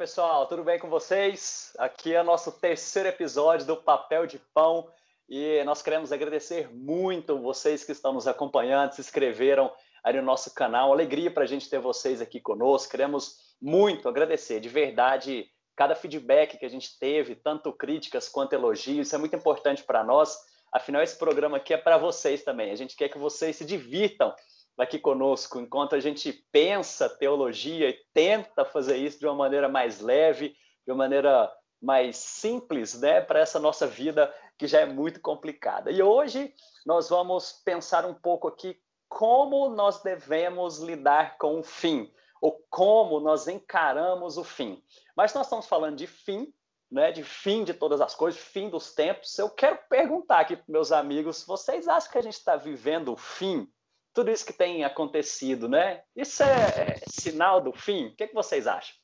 pessoal, tudo bem com vocês? Aqui é o nosso terceiro episódio do Papel de Pão e nós queremos agradecer muito vocês que estão nos acompanhando, se inscreveram aí no nosso canal. Alegria para a gente ter vocês aqui conosco. Queremos muito agradecer, de verdade, cada feedback que a gente teve, tanto críticas quanto elogios. Isso é muito importante para nós. Afinal, esse programa aqui é para vocês também. A gente quer que vocês se divirtam aqui conosco, enquanto a gente pensa teologia e tenta fazer isso de uma maneira mais leve, de uma maneira mais simples, né, para essa nossa vida que já é muito complicada. E hoje nós vamos pensar um pouco aqui como nós devemos lidar com o fim, ou como nós encaramos o fim. Mas nós estamos falando de fim, né, de fim de todas as coisas, fim dos tempos. Eu quero perguntar aqui para meus amigos, vocês acham que a gente está vivendo o fim tudo isso que tem acontecido, né? Isso é, é sinal do fim? O que, é que vocês acham?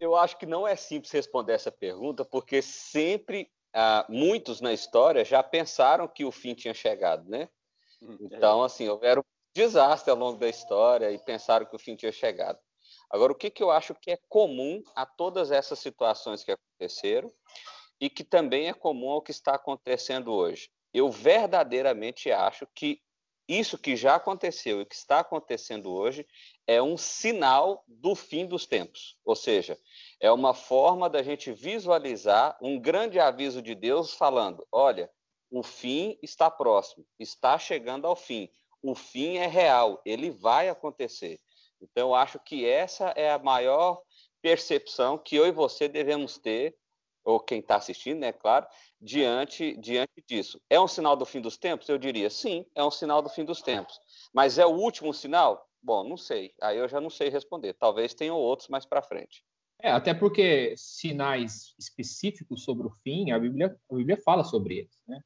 Eu acho que não é simples responder essa pergunta, porque sempre ah, muitos na história já pensaram que o fim tinha chegado, né? Hum, é. Então, assim, houveram desastres ao longo da história e pensaram que o fim tinha chegado. Agora, o que, que eu acho que é comum a todas essas situações que aconteceram e que também é comum ao que está acontecendo hoje? Eu verdadeiramente acho que isso que já aconteceu e que está acontecendo hoje é um sinal do fim dos tempos. Ou seja, é uma forma da gente visualizar um grande aviso de Deus falando: olha, o fim está próximo, está chegando ao fim. O fim é real, ele vai acontecer. Então, acho que essa é a maior percepção que eu e você devemos ter, ou quem está assistindo, né, claro, diante, diante disso. É um sinal do fim dos tempos? Eu diria sim, é um sinal do fim dos tempos. Mas é o último sinal? Bom, não sei. Aí eu já não sei responder. Talvez tenham outros mais para frente. É, até porque sinais específicos sobre o fim, a Bíblia, a Bíblia fala sobre eles. Né?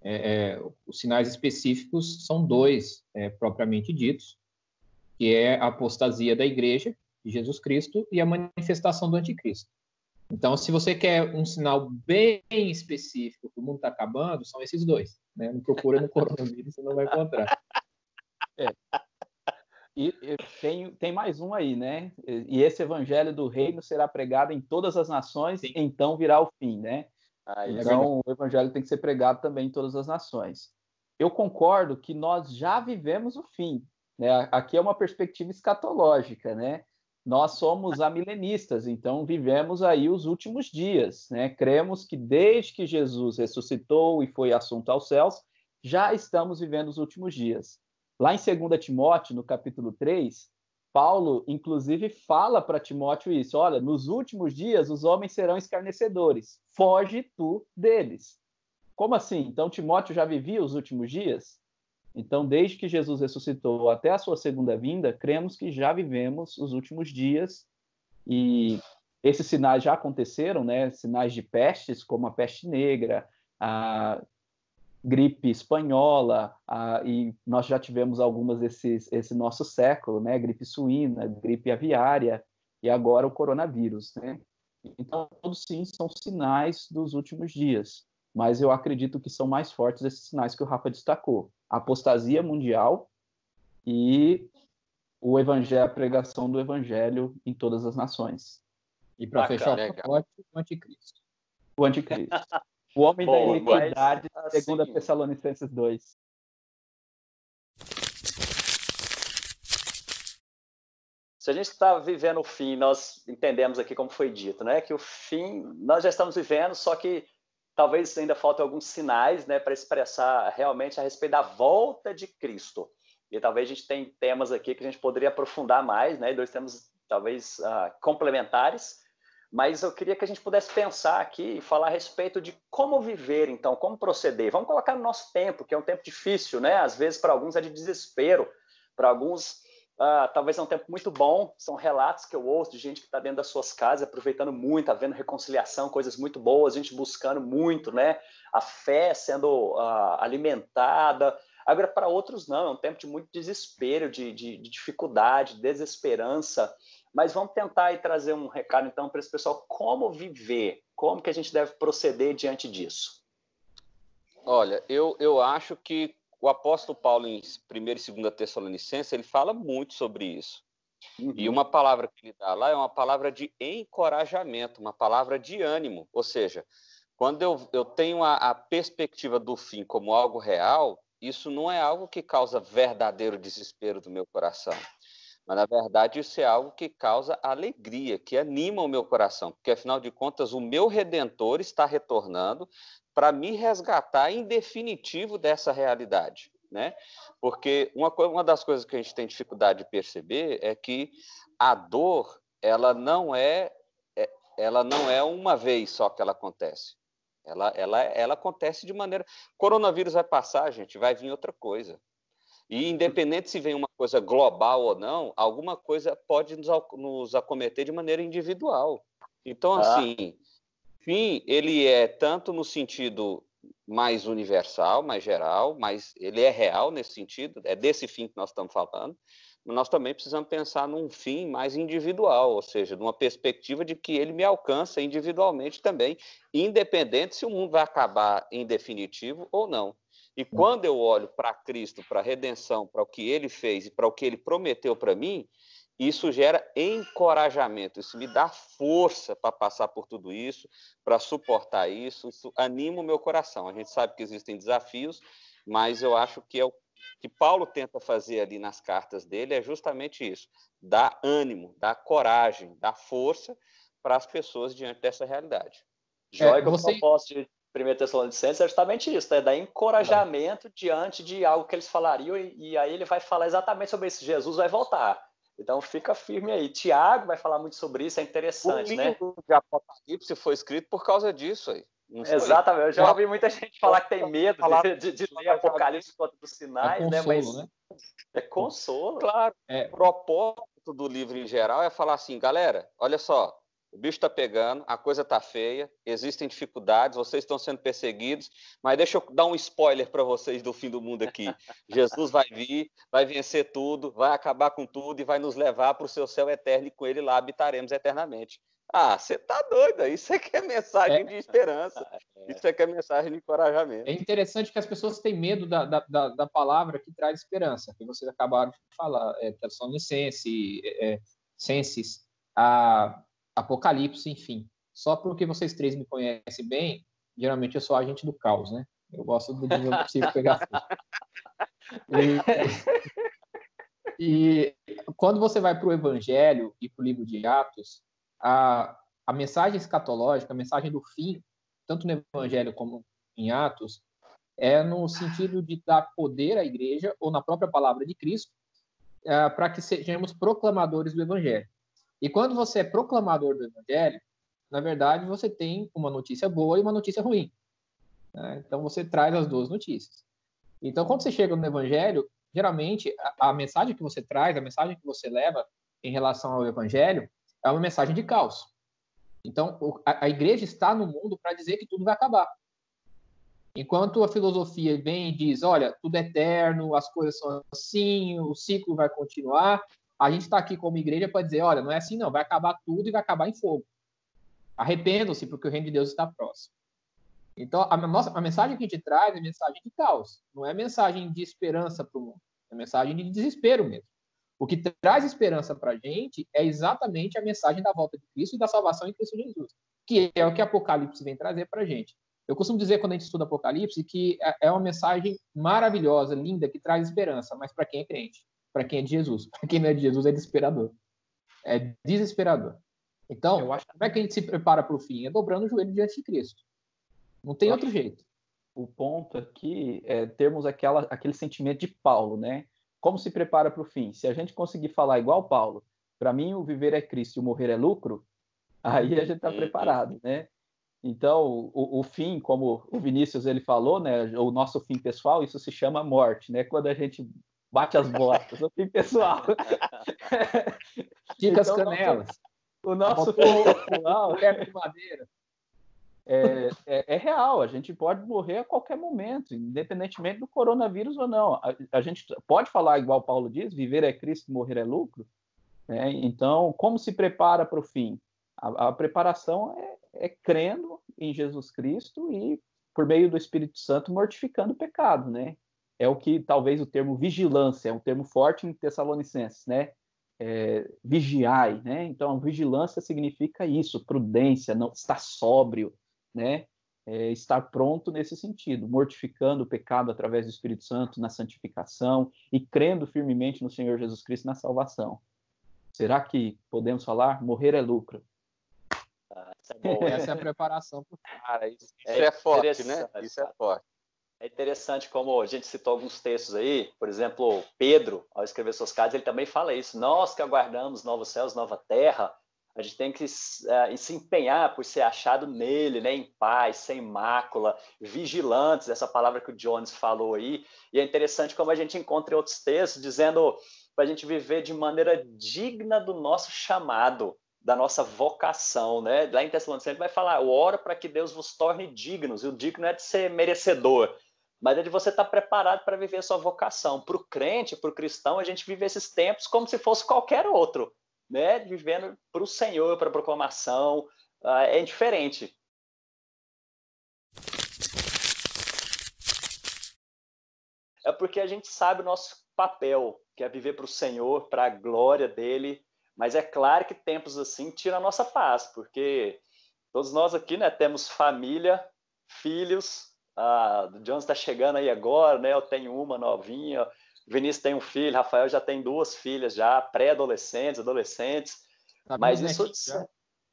É, é, os sinais específicos são dois, é, propriamente ditos, que é a apostasia da igreja de Jesus Cristo e a manifestação do anticristo. Então, se você quer um sinal bem específico que o mundo está acabando, são esses dois. Né? Não procura no coronavírus, você não vai encontrar. É. E, e tem, tem mais um aí, né? E esse evangelho do reino será pregado em todas as nações, Sim. então virá o fim, né? Ah, então, é o evangelho tem que ser pregado também em todas as nações. Eu concordo que nós já vivemos o fim. Né? Aqui é uma perspectiva escatológica, né? Nós somos amilenistas, então vivemos aí os últimos dias, né? Cremos que desde que Jesus ressuscitou e foi assunto aos céus, já estamos vivendo os últimos dias. Lá em 2 Timóteo, no capítulo 3, Paulo, inclusive, fala para Timóteo isso: olha, nos últimos dias os homens serão escarnecedores, foge tu deles. Como assim? Então Timóteo já vivia os últimos dias? Então, desde que Jesus ressuscitou até a sua segunda vinda, cremos que já vivemos os últimos dias e esses sinais já aconteceram, né? Sinais de pestes, como a peste negra, a gripe espanhola, a, e nós já tivemos algumas desses, esse nosso século, né? Gripe suína, gripe aviária e agora o coronavírus, né? Então, todos sim são sinais dos últimos dias, mas eu acredito que são mais fortes esses sinais que o Rafa destacou apostasia mundial e o evangelho, a pregação do evangelho em todas as nações. E para fechar o pacote, o anticristo. O anticristo. o homem da iniquidade, assim... segundo a Tessalonicenses 2. Se a gente está vivendo o fim, nós entendemos aqui como foi dito, né? Que o fim nós já estamos vivendo, só que talvez ainda faltem alguns sinais né, para expressar realmente a respeito da volta de Cristo. E talvez a gente tenha temas aqui que a gente poderia aprofundar mais, né? Dois temas talvez uh, complementares, mas eu queria que a gente pudesse pensar aqui e falar a respeito de como viver, então, como proceder. Vamos colocar no nosso tempo, que é um tempo difícil, né? Às vezes para alguns é de desespero, para alguns Uh, talvez é um tempo muito bom. São relatos que eu ouço de gente que está dentro das suas casas, aproveitando muito, tá vendo reconciliação, coisas muito boas, gente buscando muito, né? A fé sendo uh, alimentada. Agora, para outros, não. É um tempo de muito desespero, de, de, de dificuldade, desesperança. Mas vamos tentar aí trazer um recado, então, para esse pessoal. Como viver? Como que a gente deve proceder diante disso? Olha, eu, eu acho que o apóstolo Paulo, em 1 e 2 Tessalonicenses, ele fala muito sobre isso. Uhum. E uma palavra que ele dá lá é uma palavra de encorajamento, uma palavra de ânimo. Ou seja, quando eu, eu tenho a, a perspectiva do fim como algo real, isso não é algo que causa verdadeiro desespero do meu coração. Mas, na verdade, isso é algo que causa alegria, que anima o meu coração, porque, afinal de contas, o meu redentor está retornando para me resgatar em definitivo dessa realidade. Né? Porque uma, uma das coisas que a gente tem dificuldade de perceber é que a dor ela não é, é ela não é uma vez só que ela acontece. Ela, ela, ela acontece de maneira. Coronavírus vai passar, gente, vai vir outra coisa. E independente se vem uma coisa global ou não, alguma coisa pode nos, nos acometer de maneira individual. Então, ah. assim, fim, ele é tanto no sentido mais universal, mais geral, mas ele é real nesse sentido, é desse fim que nós estamos falando, mas nós também precisamos pensar num fim mais individual, ou seja, numa perspectiva de que ele me alcança individualmente também, independente se o mundo vai acabar em definitivo ou não. E quando eu olho para Cristo, para a redenção, para o que ele fez e para o que ele prometeu para mim, isso gera encorajamento, isso me dá força para passar por tudo isso, para suportar isso, isso anima o meu coração. A gente sabe que existem desafios, mas eu acho que é o que Paulo tenta fazer ali nas cartas dele é justamente isso: dar ânimo, dar coragem, dar força para as pessoas diante dessa realidade. Joia, é, você... propósito de 1 Tessalonicenses é justamente isso, é dar encorajamento diante de algo que eles falariam, e, e aí ele vai falar exatamente sobre isso: Jesus vai voltar. Então fica firme aí. Tiago vai falar muito sobre isso, é interessante, o né? livro de Apocalipse foi escrito por causa disso aí. Exatamente. Eu já ouvi muita gente falar que tem medo de, de, de ler Apocalipse por conta dos sinais, é consolo, né? Mas né? é consolo. Claro. É. O propósito do livro em geral é falar assim, galera, olha só, o bicho está pegando, a coisa está feia, existem dificuldades, vocês estão sendo perseguidos, mas deixa eu dar um spoiler para vocês do fim do mundo aqui. Jesus vai vir, vai vencer tudo, vai acabar com tudo e vai nos levar para o seu céu eterno e com ele lá habitaremos eternamente. Ah, você tá doido, isso é que é mensagem é. de esperança, isso é que é mensagem de encorajamento. É interessante que as pessoas têm medo da, da, da palavra que traz esperança, que vocês acabaram de falar, é, Tessalonicense, é, é, Senses, a Apocalipse, enfim. Só porque vocês três me conhecem bem, geralmente eu sou agente do caos, né? Eu gosto do nível possível pegar fogo. E, e quando você vai para o Evangelho e para o livro de Atos, a, a mensagem escatológica, a mensagem do fim, tanto no Evangelho como em Atos, é no sentido de dar poder à igreja, ou na própria palavra de Cristo, é, para que sejamos proclamadores do Evangelho. E quando você é proclamador do evangelho, na verdade você tem uma notícia boa e uma notícia ruim. Né? Então você traz as duas notícias. Então quando você chega no evangelho, geralmente a, a, mensagem que você traz, a mensagem que você leva em relação ao evangelho, é uma mensagem de caos. Então a, a igreja está no mundo para dizer que tudo vai acabar. Enquanto a filosofia vem e diz, olha, tudo é eterno, as coisas são assim, o ciclo vai continuar, a gente está aqui como igreja para dizer, olha, não é assim não, vai acabar tudo e vai acabar em fogo. Arrependam-se, porque o reino de Deus está próximo. Então, a, nossa, a mensagem que a gente traz é mensagem de caos, não é mensagem de esperança para o mundo, é mensagem de desespero mesmo. O que traz esperança para a gente é exatamente a mensagem da volta de Cristo e da salvação em Cristo Jesus, que é o que Apocalipse vem trazer para a gente. Eu costumo dizer, quando a gente estuda Apocalipse, que é, é uma mensagem maravilhosa, linda, que traz esperança, mas para quem é crente para quem é de Jesus. Para quem não é de Jesus, é desesperador. É desesperador. Então, Eu acho... como é que a gente se prepara para o fim? É dobrando o joelho diante de Cristo. Não tem Eu outro jeito. O ponto aqui é termos aquela, aquele sentimento de Paulo, né? Como se prepara para o fim? Se a gente conseguir falar igual Paulo, para mim o viver é Cristo e o morrer é lucro, aí a gente está preparado, né? Então, o, o, fim, como o Vinícius ele falou, né, o nosso fim pessoal, isso se chama morte, né? Quando a gente bate as botas, o fim pessoal. Fica então, as canelas. O nosso pessoal de madeira. É, é, é, real, a gente pode morrer a qualquer momento, independentemente do coronavírus ou não. A, a gente pode falar, igual Paulo diz, viver é Cristo, morrer é lucro. Né? Então, como se prepara para o fim? A, a preparação é, é crendo em Jesus Cristo e, por meio do Espírito Santo, mortificando o pecado, né? É o que talvez o termo vigilância, é um termo forte em Tessalonicenses, né? é, vigiai, né? Então, vigilância significa isso, prudência, não estar sóbrio, né? É, estar pronto nesse sentido, mortificando o pecado através do Espírito Santo na santificação e crendo firmemente no Senhor Jesus Cristo na salvação. Será que podemos falar? Morrer é lucro. Ah, é bom, essa é a preparação. Cara, isso, isso é, é forte, né? Isso é forte. É interessante como a gente citou alguns textos aí, por exemplo, Pedro, ao escrever suas cartas, ele também fala isso. Nós que aguardamos novos céus, nova terra, a gente tem que uh, se empenhar por ser achado nele, né, em paz, sem mácula, vigilantes, essa palavra que o Jones falou aí. E é interessante como a gente encontra em outros textos dizendo para a gente viver de maneira digna do nosso chamado, da nossa vocação, né? Lá em Tessalonicenses vai falar, ora para que Deus vos torne dignos, e o digno é de ser merecedor, mas é de você estar preparado para viver a sua vocação. Para o crente, para o cristão, a gente vive esses tempos como se fosse qualquer outro, né? Vivendo para o Senhor, para a proclamação, uh, é diferente. É porque a gente sabe o nosso papel, que é viver para o Senhor, para a glória dele. Mas é claro que tempos assim tiram a nossa paz, porque todos nós aqui, né, temos família, filhos, ah, o Jones está chegando aí agora, né? Eu tenho uma novinha. O Vinícius tem um filho, Rafael já tem duas filhas já, pré-adolescentes, adolescentes. Tá mas isso.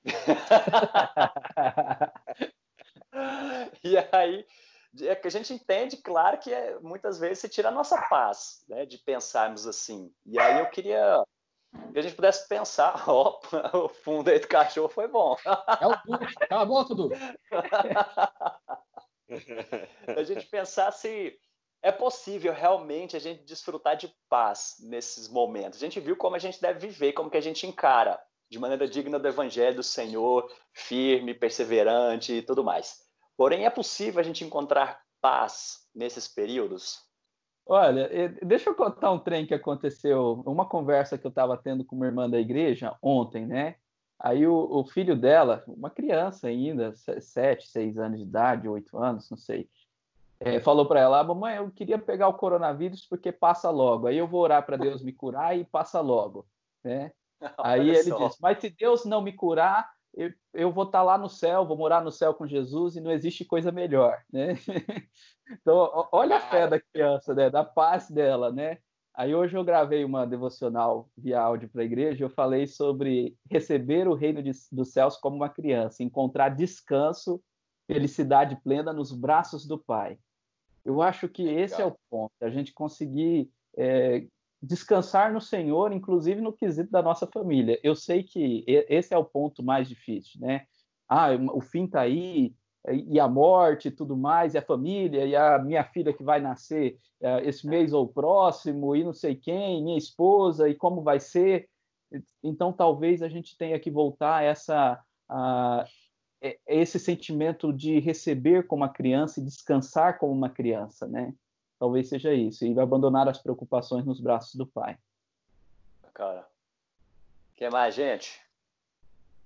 e aí é que a gente entende, claro, que é, muitas vezes se tira a nossa paz, né, de pensarmos assim. E aí eu queria que a gente pudesse pensar, ó, o fundo aí do cachorro foi bom. É o Dudu, cala a boca, Dudu. a gente pensar se é possível realmente a gente desfrutar de paz nesses momentos. A gente viu como a gente deve viver, como que a gente encara de maneira digna do evangelho do Senhor, firme, perseverante e tudo mais. Porém, é possível a gente encontrar paz nesses períodos? Olha, deixa eu contar um trem que aconteceu, uma conversa que eu estava tendo com uma irmã da igreja ontem, né? Aí o, o, filho dela, uma criança ainda, sete, seis anos de idade, oito anos, não sei, é, falou para ela: ah, mamãe, eu queria pegar o coronavírus porque passa logo. Aí eu vou orar para Deus me curar e passa logo, né? Aí ele só. disse: mas se Deus não me curar, eu, eu vou estar tá lá no céu, vou morar no céu com Jesus e não existe coisa melhor, né? então olha a fé da criança, né? Da paz dela, né? Aí hoje eu gravei uma devocional via áudio para a igreja, eu falei sobre receber o reino de, dos céus como uma criança, encontrar descanso, felicidade plena nos braços do Pai. Eu acho que esse é o ponto, a gente conseguir é, descansar no Senhor, inclusive no quesito da nossa família. Eu sei que esse é o ponto mais difícil, né? Ah, o fim está aí, e a morte e tudo mais, e a família, e a minha filha que vai nascer uh, esse mês ou próximo, e não sei quem, minha esposa, e como vai ser. Então, talvez a gente tenha que voltar a essa, a, esse sentimento de receber como uma criança e descansar como uma criança, né? Talvez seja isso, e abandonar as preocupações nos braços do pai. Cara, o que mais, gente?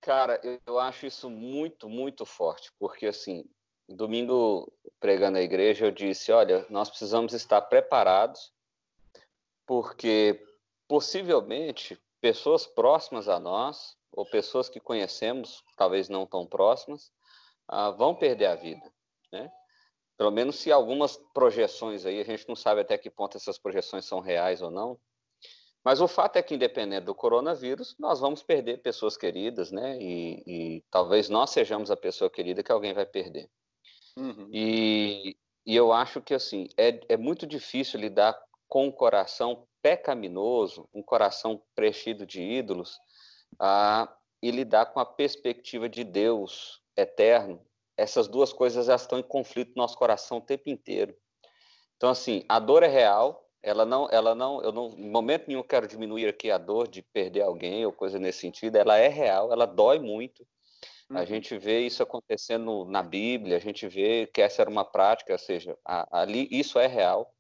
Cara, eu acho isso muito, muito forte, porque assim, domingo pregando na igreja, eu disse: olha, nós precisamos estar preparados, porque possivelmente pessoas próximas a nós, ou pessoas que conhecemos, talvez não tão próximas, uh, vão perder a vida, né? Pelo menos se algumas projeções aí, a gente não sabe até que ponto essas projeções são reais ou não, mas o fato é que, independente do coronavírus, nós vamos perder pessoas queridas, né? E, e talvez nós sejamos a pessoa querida que alguém vai perder. Uhum. E, e, eu acho que, assim, é, é muito difícil lidar com um coração pecaminoso, um coração preenchido de ídolos, ah, e lidar com a perspectiva de Deus eterno. Essas duas coisas já estão em conflito no nosso coração o tempo inteiro. Então, assim, a dor é real, ela não, ela não, eu não, em momento nenhum quero diminuir aqui a dor de perder alguém ou coisa nesse sentido. Ela é real, ela dói muito. Uhum. A gente vê isso acontecendo na Bíblia, a gente vê que essa era uma prática, ou seja, a, ali isso é real.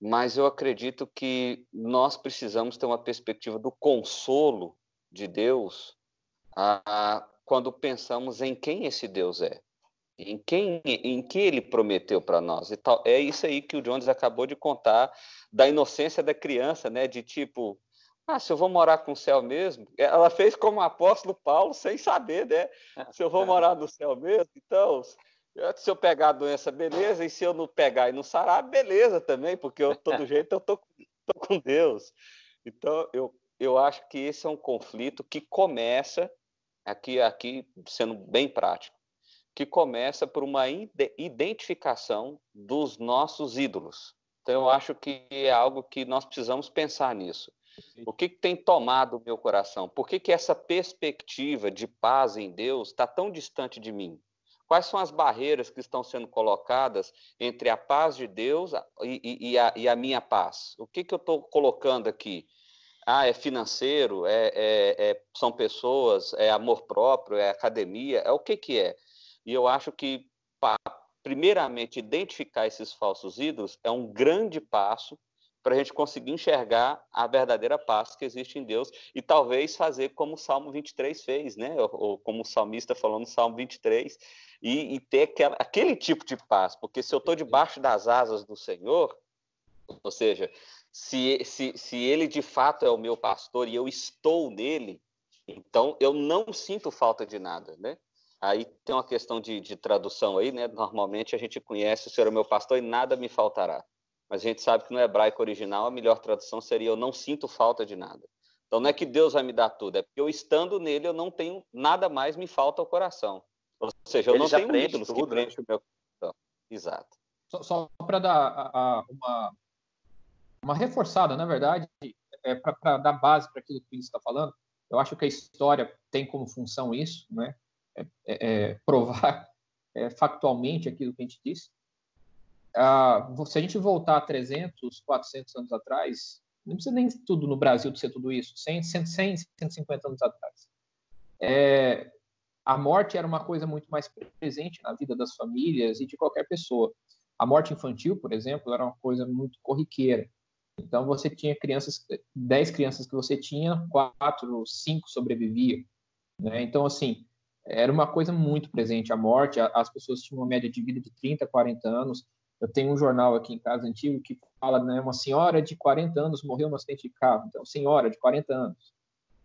Mas eu acredito que nós precisamos ter uma perspectiva do consolo de Deus a, a, quando pensamos em quem esse Deus é em quem, em que ele prometeu para nós. E tal. É isso aí que o Jones acabou de contar da inocência da criança, né? De tipo, Ah, se eu vou morar com o céu mesmo, ela fez como o apóstolo Paulo, sem saber, né? Se eu vou morar no céu mesmo, então, se eu pegar a doença, beleza, e se eu não pegar e não sarar, beleza também, porque eu, todo jeito eu tô, tô com Deus. Então, eu, eu acho que esse é um conflito que começa, aqui, aqui sendo bem prático, que começa por uma identificação dos nossos ídolos. Então, eu acho que é algo que nós precisamos pensar nisso. O que, que tem tomado o meu coração? Por que, que essa perspectiva de paz em Deus está tão distante de mim? Quais são as barreiras que estão sendo colocadas entre a paz de Deus e, e, e, a, e a, minha paz? O que, que eu estou colocando aqui? Ah, é financeiro? É, é, é, são pessoas? É amor próprio? É academia? É o que, que é? E eu acho que, primeiramente, identificar esses falsos ídolos é um grande passo para a gente conseguir enxergar a verdadeira paz que existe em Deus e talvez fazer como o Salmo 23 fez, né? Ou, ou como o salmista falou no Salmo 23, e, e ter aquela, aquele tipo de paz, porque se eu estou debaixo das asas do Senhor, ou seja, se, se, se ele de fato é o meu pastor e eu estou nele, então eu não sinto falta de nada, né? Aí tem uma questão de, de tradução aí, né? Normalmente a gente conhece o Senhor é meu pastor e nada me faltará. Mas a gente sabe que no hebraico original a melhor tradução seria eu não sinto falta de nada. Então não é que Deus vai me dar tudo, é porque eu estando nele eu não tenho nada mais me falta ao coração. Ou seja, eu Ele não tenho ídolos tudo, que né? preenchem o meu coração. Exato. Só, só para dar a, a, uma, uma reforçada, na verdade, é, para dar base para aquilo que o está falando, eu acho que a história tem como função isso, né? É, é, provar é, factualmente aquilo que a gente disse. Ah, se a gente voltar a 300, 400 anos atrás, não precisa nem tudo no Brasil ser tudo isso, 100, 100, 150 anos atrás. É, a morte era uma coisa muito mais presente na vida das famílias e de qualquer pessoa. A morte infantil, por exemplo, era uma coisa muito corriqueira. Então você tinha crianças, 10 crianças que você tinha, quatro, cinco sobreviviam. Né? Então, assim, era uma coisa muito presente a morte, as pessoas tinham uma média de vida de 30, 40 anos. Eu tenho um jornal aqui em casa antigo que fala, né, uma senhora de 40 anos morreu no acidente de carro. Então, senhora de 40 anos.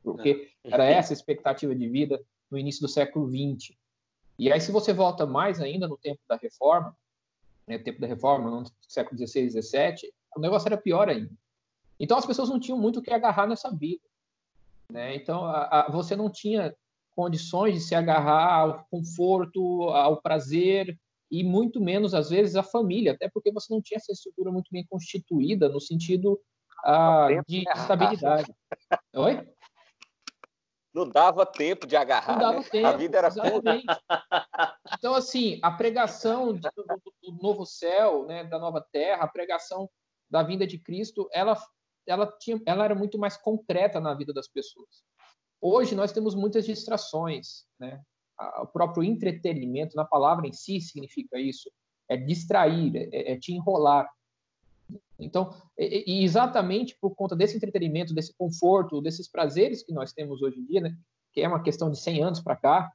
Porque é. era essa a expectativa de vida no início do século XX. E aí, se você volta mais ainda no tempo da reforma, né, tempo da reforma, no século XVI, XVII, o negócio era pior ainda. Então, as pessoas não tinham muito o que agarrar nessa vida. Né? Então, a, a, você não tinha condições de se agarrar ao conforto, ao prazer e muito menos às vezes a família, até porque você não tinha essa estrutura muito bem constituída no sentido ah, de estabilidade. Oi? Não dava tempo de agarrar. Não dava né? tempo, a vida era exatamente. Então, assim, a pregação do, do, novo céu, né, da nova terra, a pregação da vinda de Cristo, ela, ela, tinha, ela era muito mais concreta na vida das pessoas. Hoje nós temos muitas distrações, né? O próprio entretenimento, na palavra em si, significa isso, é distrair, é, é te enrolar. Então, e, exatamente por conta desse entretenimento, desse conforto, desses prazeres que nós temos hoje em dia, né? Que é uma questão de 100 anos para cá,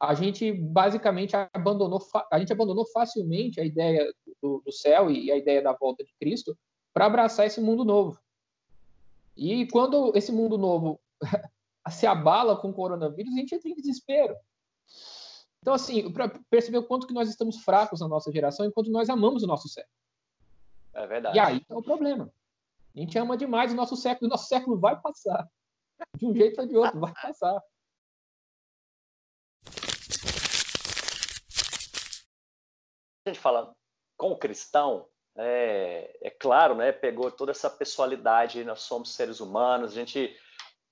a gente basicamente abandonou, a gente abandonou facilmente a ideia do, do céu e a ideia da volta de Cristo para abraçar esse mundo novo. E quando esse mundo novo se abala com o coronavírus, a gente entra em desespero. Então, assim, para perceber o quanto que nós estamos fracos na nossa geração enquanto nós amamos o nosso século. É verdade. E aí está o problema. A gente ama demais o nosso século, o nosso século vai passar. De um jeito ou de outro, vai passar. A gente fala com o cristão, é, é claro, né? Pegou toda essa pessoalidade, nós somos seres humanos, a gente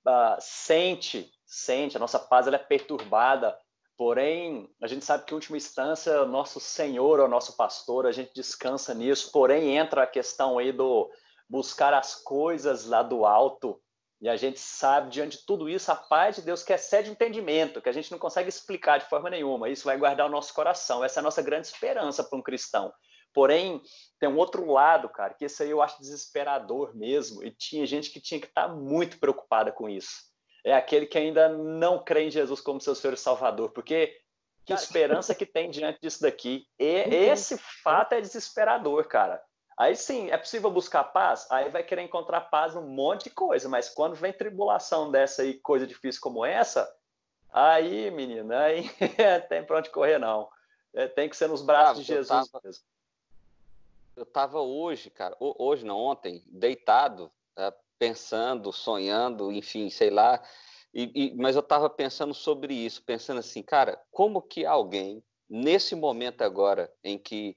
uh, sente, sente, a nossa paz ela é perturbada, porém, a gente sabe que, em última instância, nosso Senhor, o nosso pastor, a gente descansa nisso, porém, entra a questão aí do buscar as coisas lá do alto, e a gente sabe, diante de tudo isso, a paz de Deus que excede entendimento, que a gente não consegue explicar de forma nenhuma. Isso vai guardar o nosso coração. Essa é a nossa grande esperança para um cristão. Porém, tem um outro lado, cara, que esse aí eu acho desesperador mesmo, e tinha gente que tinha que estar tá muito preocupada com isso. É aquele que ainda não crê em Jesus como seu Senhor e Salvador, porque que esperança que tem diante disso daqui. E esse fato é desesperador, cara. Aí sim, é possível buscar paz? Aí vai querer encontrar paz num monte de coisa, mas quando vem tribulação dessa aí, coisa difícil como essa, aí, menina, aí tem pra onde correr, não. É, tem que ser nos braços ah, de Jesus tava, mesmo. Eu tava hoje, cara, hoje não, ontem, deitado, tá, pensando, sonhando, enfim, sei lá, e, e, mas eu estava pensando sobre isso, pensando assim, cara, como que alguém, nesse momento agora em que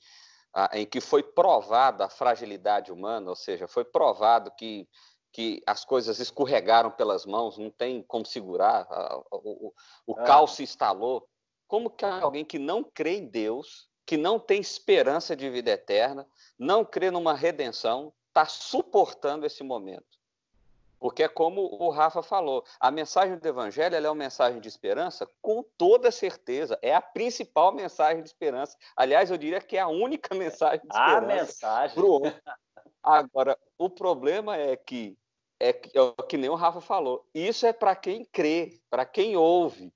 em que foi provada a fragilidade humana, ou seja, foi provado que, que as coisas escorregaram pelas mãos, não tem como segurar, o, o, o ah. caos se instalou. Como que alguém que não crê em Deus, que não tem esperança de vida eterna, não crê numa redenção, está suportando esse momento? Porque é como o Rafa falou, a mensagem do Evangelho é uma mensagem de esperança com toda certeza. É a principal mensagem de esperança. Aliás, eu diria que é a única mensagem de esperança. A mensagem. Pro... Agora, o problema é que, é que, é que nem o Rafa falou, isso é para quem crê, para quem ouve.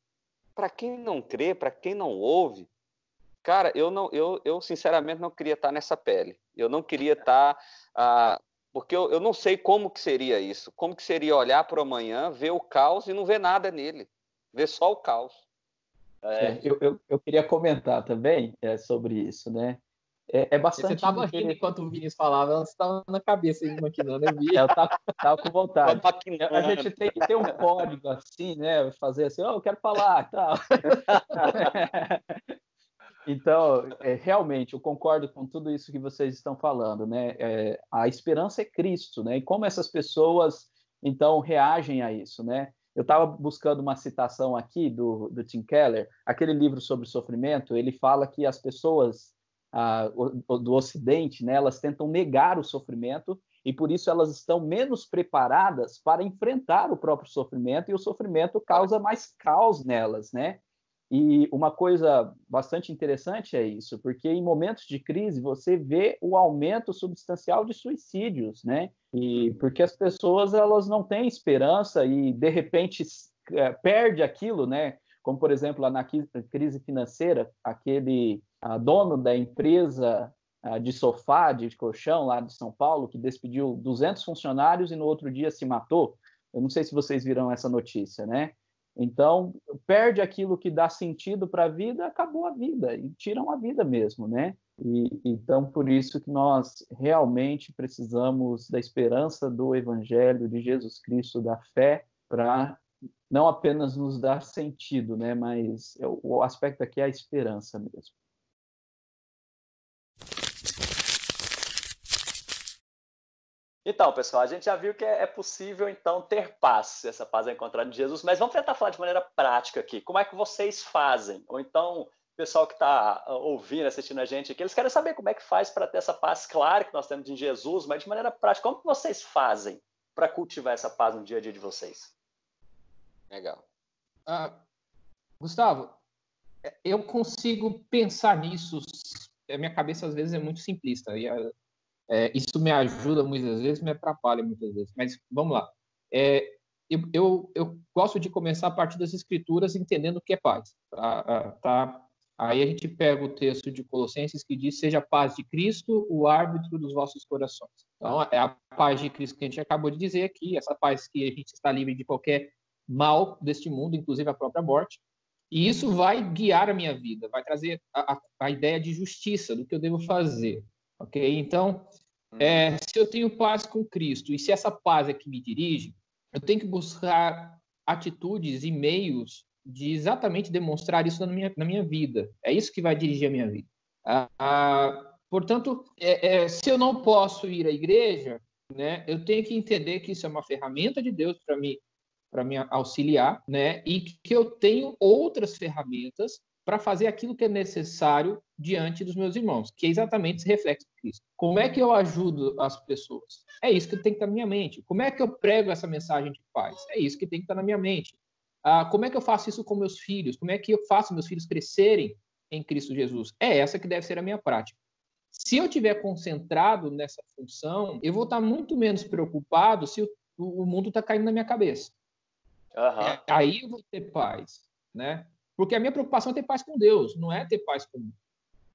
Para quem não crê, para quem não ouve, cara, eu, não, eu, eu sinceramente não queria estar nessa pele. Eu não queria estar... Ah, porque eu, eu não sei como que seria isso. Como que seria olhar para o amanhã, ver o caos e não ver nada nele. Ver só o caos. É. Eu, eu, eu, queria comentar também é, sobre isso, né? É, é bastante. Você estava rindo enquanto o Vinícius falava, você estava na cabeça aí maquinando, eu vi. Eu estava, com vontade. A gente tem que ter um código assim, né? Fazer assim, oh, eu quero falar, tal. Então, é, realmente, eu concordo com tudo isso que vocês estão falando, né? É, a esperança é Cristo, né? E como essas pessoas, então, reagem a isso, né? Eu estava buscando uma citação aqui do, do Tim Keller, aquele livro sobre sofrimento, ele fala que as pessoas ah, do Ocidente, né, elas tentam negar o sofrimento e por isso elas estão menos preparadas para enfrentar o próprio sofrimento e o sofrimento causa mais caos nelas, né? E uma coisa bastante interessante é isso, porque em momentos de crise você vê o aumento substancial de suicídios, né? E porque as pessoas elas não têm esperança e de repente é, perde aquilo, né? Como por exemplo lá na crise financeira, aquele dono da empresa de sofá, de colchão lá de São Paulo, que despediu 200 funcionários e no outro dia se matou. Eu não sei se vocês viram essa notícia, né? Então, perde aquilo que dá sentido para a vida, acabou a vida, e tiram a vida mesmo, né? E, então, por isso que nós realmente precisamos da esperança do Evangelho de Jesus Cristo, da fé, para não apenas nos dar sentido, né? Mas o aspecto aqui é a esperança mesmo. Então, pessoal, a gente já viu que é, é possível, então, ter paz. Essa paz é encontrada em Jesus. Mas vamos tentar falar de maneira prática aqui. Como é que vocês fazem? Ou então, o pessoal que está ah, ouvindo, assistindo a gente aqui, eles querem saber como é que faz para ter essa paz clara que nós temos em Jesus, mas de maneira prática. Como que vocês fazem para cultivar essa paz no dia a dia de vocês? Legal. Ah, Gustavo, eu consigo pensar nisso. A minha cabeça, às vezes, é muito simplista. E é, isso me ajuda muitas vezes, me atrapalha muitas vezes. Mas vamos lá. É, eu, eu, eu, gosto de começar a partir das escrituras entendendo o que é paz. Tá? tá? Aí a gente pega o texto de Colossenses que diz: Seja a paz de Cristo o árbitro dos vossos corações. Então, é a paz de Cristo que a gente acabou de dizer aqui, essa paz que a gente está livre de qualquer mal deste mundo, inclusive a própria morte. E isso vai guiar a minha vida, vai trazer a, a, a ideia de justiça, do que eu devo fazer. Ok? Então, é, se eu tenho paz com Cristo e se essa paz é que me dirige, eu tenho que buscar atitudes e meios de exatamente demonstrar isso na minha, na minha vida. É isso que vai dirigir a minha vida. Ah, ah, portanto, é, é, se eu não posso ir à igreja, né, eu tenho que entender que isso é uma ferramenta de Deus para me para me auxiliar, né, e que eu tenho outras ferramentas para fazer aquilo que é necessário diante dos meus irmãos, que é exatamente esse reflexo de Cristo. Como é que eu ajudo as pessoas? É isso que tem que estar na minha mente. Como é que eu prego essa mensagem de paz? É isso que tem que estar na minha mente. Ah, como é que eu faço isso com meus filhos? Como é que eu faço meus filhos crescerem em Cristo Jesus? É essa que deve ser a minha prática. Se eu tiver concentrado nessa função, eu vou estar muito menos preocupado se o, o mundo está caindo na minha cabeça. Uhum. Aí eu vou ter paz, né? Porque a minha preocupação é ter paz com Deus, não é ter paz com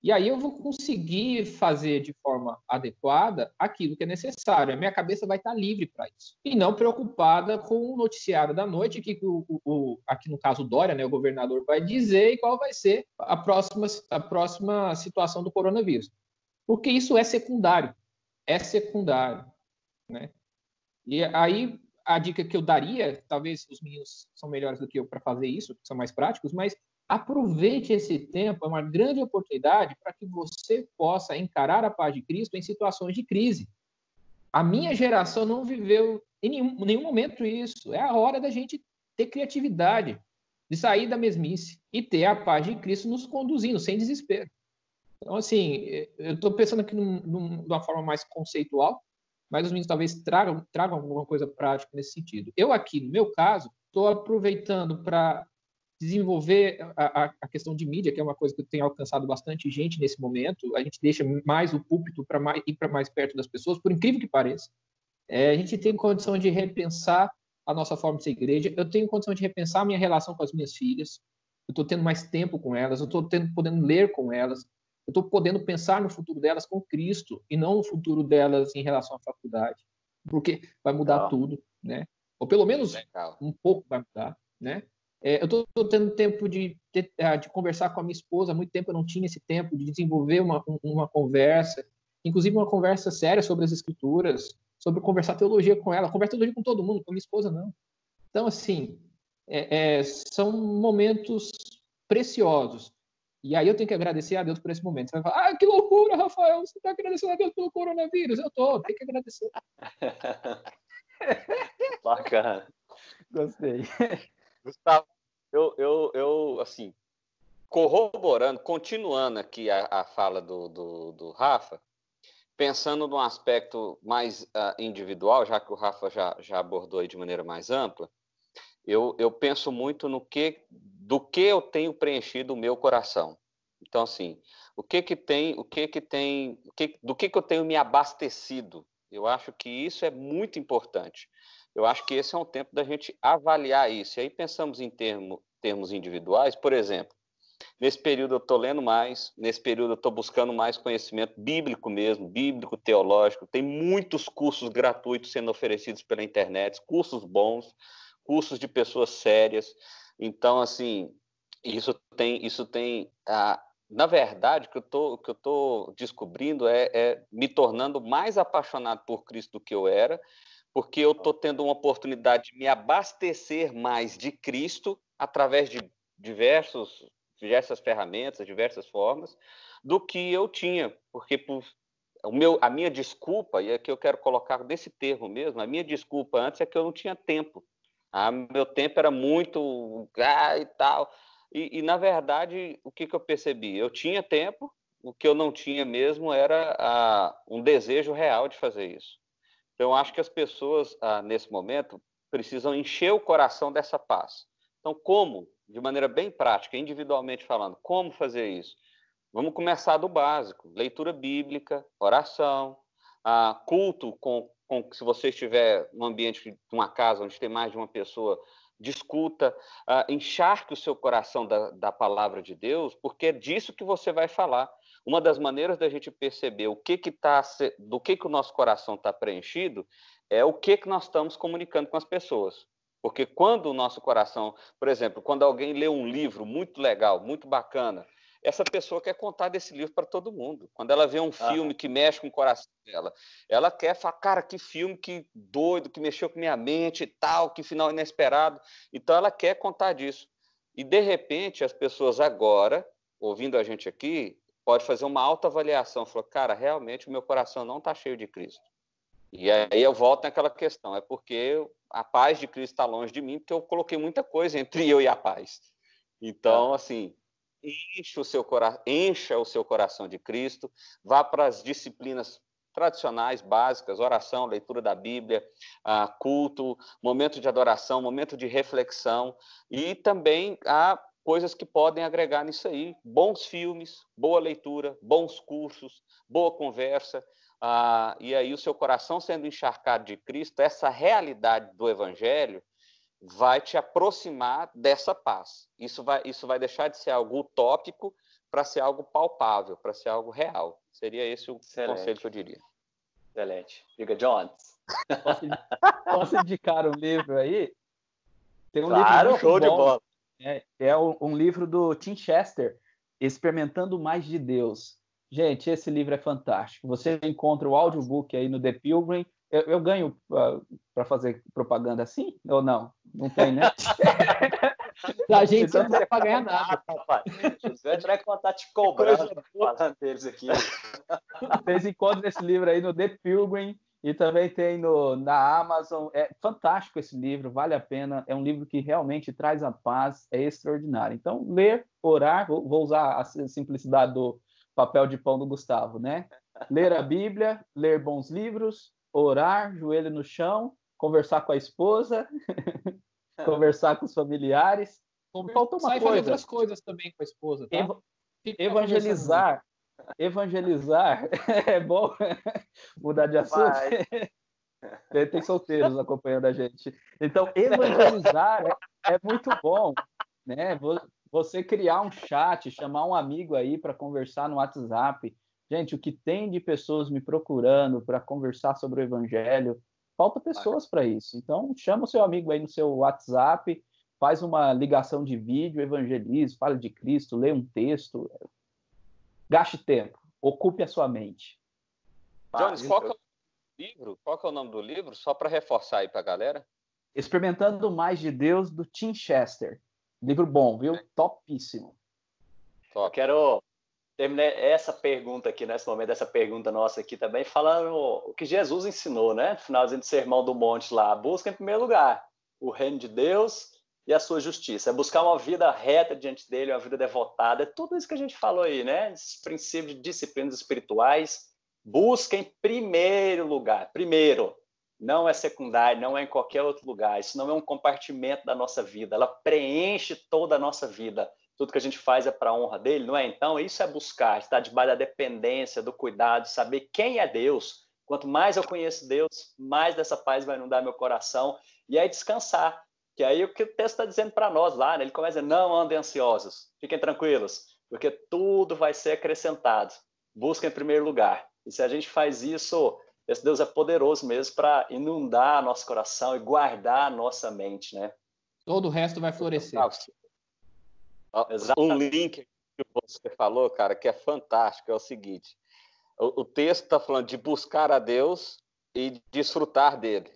E aí eu vou conseguir fazer de forma adequada aquilo que é necessário. A minha cabeça vai estar livre para isso. E não preocupada com o noticiário da noite, que o, o, aqui no caso Dória, né, o governador, vai dizer e qual vai ser a próxima, a próxima situação do coronavírus. Porque isso é secundário. É secundário. Né? E aí a dica que eu daria, talvez os meninos são melhores do que eu para fazer isso, são mais práticos, mas aproveite esse tempo, é uma grande oportunidade para que você possa encarar a paz de Cristo em situações de crise. A minha geração não viveu em nenhum, nenhum momento isso. É a hora da gente ter criatividade, de sair da mesmice e ter a paz de Cristo nos conduzindo, sem desespero. Então, assim, eu estou pensando aqui de uma forma mais conceitual, mas os meninos talvez tragam, tragam alguma coisa prática nesse sentido. Eu aqui, no meu caso, estou aproveitando para desenvolver a, a, questão de mídia, que é uma coisa que tem alcançado bastante gente nesse momento. A gente deixa mais o púlpito para ir para mais perto das pessoas, por incrível que pareça. É, a gente tem condição de repensar a nossa forma de ser igreja. Eu tenho condição de repensar a minha relação com as minhas filhas. Eu estou tendo mais tempo com elas. Eu estou podendo ler com elas eu estou podendo pensar no futuro delas com Cristo e não no futuro delas em relação à faculdade, porque vai mudar tudo, né? Ou pelo menos um pouco vai mudar, né? É, eu estou tendo tempo de, de, é, de, conversar com a minha esposa, há muito tempo eu não tinha esse tempo de desenvolver uma, uma conversa, inclusive uma conversa séria sobre as escrituras, sobre conversar teologia com ela, conversar teologia com todo mundo, com a minha esposa não. Então, assim, é, é, são momentos preciosos. E aí eu tenho que agradecer a Deus por esse momento. Você vai falar, ah, que loucura, Rafael, você está agradecendo a Deus pelo coronavírus. Eu estou, tem que agradecer. Bacana. Gostei. Gustavo, eu, eu, eu, assim, corroborando, continuando aqui a, a fala do, do, do, Rafa, pensando num aspecto mais uh, individual, já que o Rafa já, já abordou aí de maneira mais ampla, eu, eu penso muito no que do que eu tenho preenchido o meu coração. Então, assim, o que que tem, o que que tem, que, do que que eu tenho me abastecido? Eu acho que isso é muito importante. Eu acho que esse é um tempo da gente avaliar isso. E aí pensamos em termo, termos individuais, por exemplo, nesse período eu estou lendo mais, nesse período eu estou buscando mais conhecimento bíblico mesmo, bíblico, teológico. Tem muitos cursos gratuitos sendo oferecidos pela internet, cursos bons, cursos de pessoas sérias. Então, assim, isso tem, isso tem, ah, na verdade, o que eu tô, que eu descobrindo é, é me tornando mais apaixonado por Cristo do que eu era, porque eu tô tendo uma oportunidade de me abastecer mais de Cristo através de diversos, diversas ferramentas, diversas formas, do que eu tinha, porque por, o meu, a minha desculpa, e que eu quero colocar desse termo mesmo, a minha desculpa antes é que eu não tinha tempo. Ah, meu tempo era muito ah, e tal. E, e, na verdade, o que, que eu percebi? Eu tinha tempo, o que eu não tinha mesmo era ah, um desejo real de fazer isso. Então, eu acho que as pessoas, ah, nesse momento, precisam encher o coração dessa paz. Então, como? De maneira bem prática, individualmente falando, como fazer isso? Vamos começar do básico: leitura bíblica, oração, ah, culto com com, se você estiver num ambiente de uma casa onde tem mais de uma pessoa, discuta, uh, encharque o seu coração da, da palavra de Deus, porque é disso que você vai falar. Uma das maneiras da gente perceber o que que tá, do que que o nosso coração está preenchido é o que que nós estamos comunicando com as pessoas. Porque quando o nosso coração, por exemplo, quando alguém lê um livro muito legal, muito bacana, essa pessoa quer contar desse livro para todo mundo. Quando ela vê um filme que mexe com o coração dela, ela quer falar, cara, que filme que doido, que mexeu com minha mente e tal, que final inesperado. Então ela quer contar disso. E de repente as pessoas agora, ouvindo a gente aqui, pode fazer uma autoavaliação, falou, cara, realmente o meu coração não está cheio de Cristo. E aí eu volto naquela questão, é porque a paz de Cristo está longe de mim, porque eu coloquei muita coisa entre eu e a paz. Então, assim, encha o seu, encha o seu coração de Cristo, vá para as disciplinas tradicionais, básicas, oração, leitura da Bíblia, uh, culto, momento de adoração, momento de reflexão, e também há coisas que podem agregar nisso aí, bons filmes, boa leitura, bons cursos, boa conversa, uh, e aí o seu coração sendo encharcado de Cristo, essa realidade do Evangelho, vai te aproximar dessa paz. Isso vai, isso vai deixar de ser algo utópico para ser algo palpável, para ser algo real. Seria esse o Excelente. conselho que eu diria. Excelente. Diga, Jones. Posso, posso indicar um livro aí? Tem um claro, livro show bom. de bola. É, é um livro do Tim Chester, Experimentando Mais de Deus. Gente, esse livro é fantástico. Você encontra o audiobook aí no The Pilgrim. Eu, eu ganho ah, para fazer propaganda assim ou não? Não tem, né? a gente então, não tem para ganhar nada. Rapaz. José vai contar te cobrando falando deles aqui. Vocês encontram esse livro aí no The Pilgrim e também tem no, na Amazon. É fantástico esse livro, vale a pena. É um livro que realmente traz a paz, é extraordinário. Então, ler, orar, vou, vou usar a simplicidade do papel de pão do Gustavo, né? Ler a Bíblia, ler bons livros, orar, joelho no chão, conversar com a esposa, conversar com os familiares. Faltou uma Sai coisa. outras coisas também com a esposa, tá? Ev evangelizar evangelizar é bom mudar de assunto. Tem, tem solteiros acompanhando a gente. Então, evangelizar é, é muito bom, né? Você criar um chat, chamar um amigo aí para conversar no WhatsApp. Gente, o que tem de pessoas me procurando para conversar sobre o evangelho, falta pessoas para isso. Então, chama o seu amigo aí no seu WhatsApp, faz uma ligação de vídeo, evangelize, fale de Cristo, lê um texto, Gaste tempo, ocupe a sua mente. Jones, qual é o livro? Qual é o nome do livro? Só para reforçar aí para a galera. Experimentando Mais de Deus, do Tim Chester. Livro bom, viu? Topíssimo. Top. Eu quero terminar essa pergunta aqui, nesse momento, essa pergunta nossa aqui também, falando o que Jesus ensinou, né? No finalzinho do Sermão do Monte lá. Busca em primeiro lugar o reino de Deus e a sua justiça. É buscar uma vida reta diante dele, uma vida devotada. É tudo isso que a gente falou aí, né? Esses princípios de disciplinas espirituais. Busca em primeiro lugar. Primeiro, não é secundário, não é em qualquer outro lugar. Isso não é um compartimento da nossa vida. Ela preenche toda a nossa vida. Tudo que a gente faz é para a honra dele, não é? Então, isso é buscar, estar debaixo da dependência, do cuidado, saber quem é Deus. Quanto mais eu conheço Deus, mais dessa paz vai inundar meu coração. E aí descansar que aí o que o texto está dizendo para nós lá, né? ele começa a dizer, não andem ansiosos, fiquem tranquilos, porque tudo vai ser acrescentado. Busca em primeiro lugar. E se a gente faz isso, esse Deus é poderoso mesmo para inundar nosso coração e guardar a nossa mente, né? Todo o resto vai florescer. Um link que você falou, cara, que é fantástico, é o seguinte. O, o texto está falando de buscar a Deus e desfrutar dele.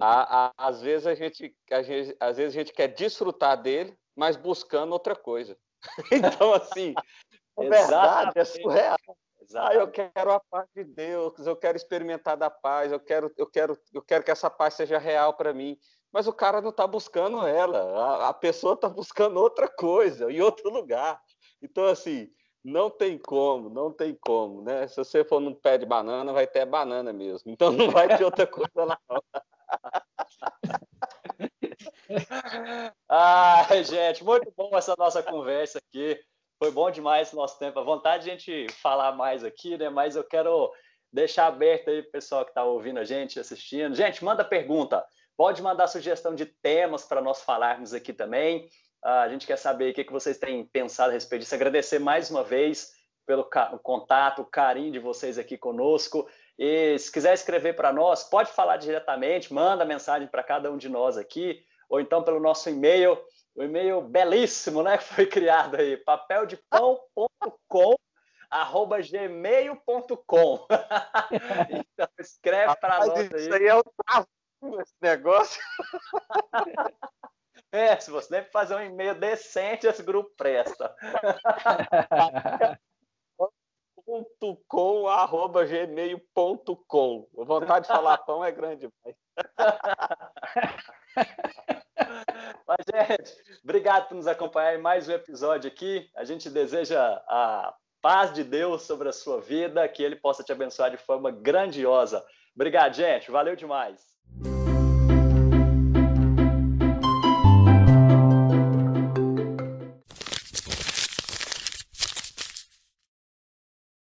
A, a, às, vezes a gente, a gente, às vezes a gente quer desfrutar dele, mas buscando outra coisa. então, assim, é verdade, é surreal. Ah, eu quero a paz de Deus, eu quero experimentar da paz, eu quero, eu quero, eu quero que essa paz seja real para mim. Mas o cara não está buscando ela, a, a pessoa está buscando outra coisa, em outro lugar. Então, assim, não tem como, não tem como, né? Se você for num pé de banana, vai ter banana mesmo. Então não vai ter outra coisa lá. Ai, gente, muito bom essa nossa conversa aqui. Foi bom demais o nosso tempo. A vontade de a gente falar mais aqui, né? Mas eu quero deixar aberto aí o pessoal que está ouvindo a gente, assistindo. Gente, manda pergunta. Pode mandar sugestão de temas para nós falarmos aqui também. Uh, a gente quer saber o que, que vocês têm pensado a respeito disso. Agradecer mais uma vez pelo contato, o carinho de vocês aqui conosco. E se quiser escrever para nós, pode falar diretamente, manda mensagem para cada um de nós aqui, ou então pelo nosso e-mail, o e-mail belíssimo, né, que foi criado aí, papeldepão.com arroba gmail.com então escreve para nós aí. Isso aí é o esse negócio. É, se você deve fazer um e-mail decente, esse grupo presta. com arroba gmail.com. A vontade de falar pão é grande. Mas, gente, obrigado por nos acompanhar em mais um episódio aqui. A gente deseja a paz de Deus sobre a sua vida, que Ele possa te abençoar de forma grandiosa. Obrigado, gente. Valeu demais. you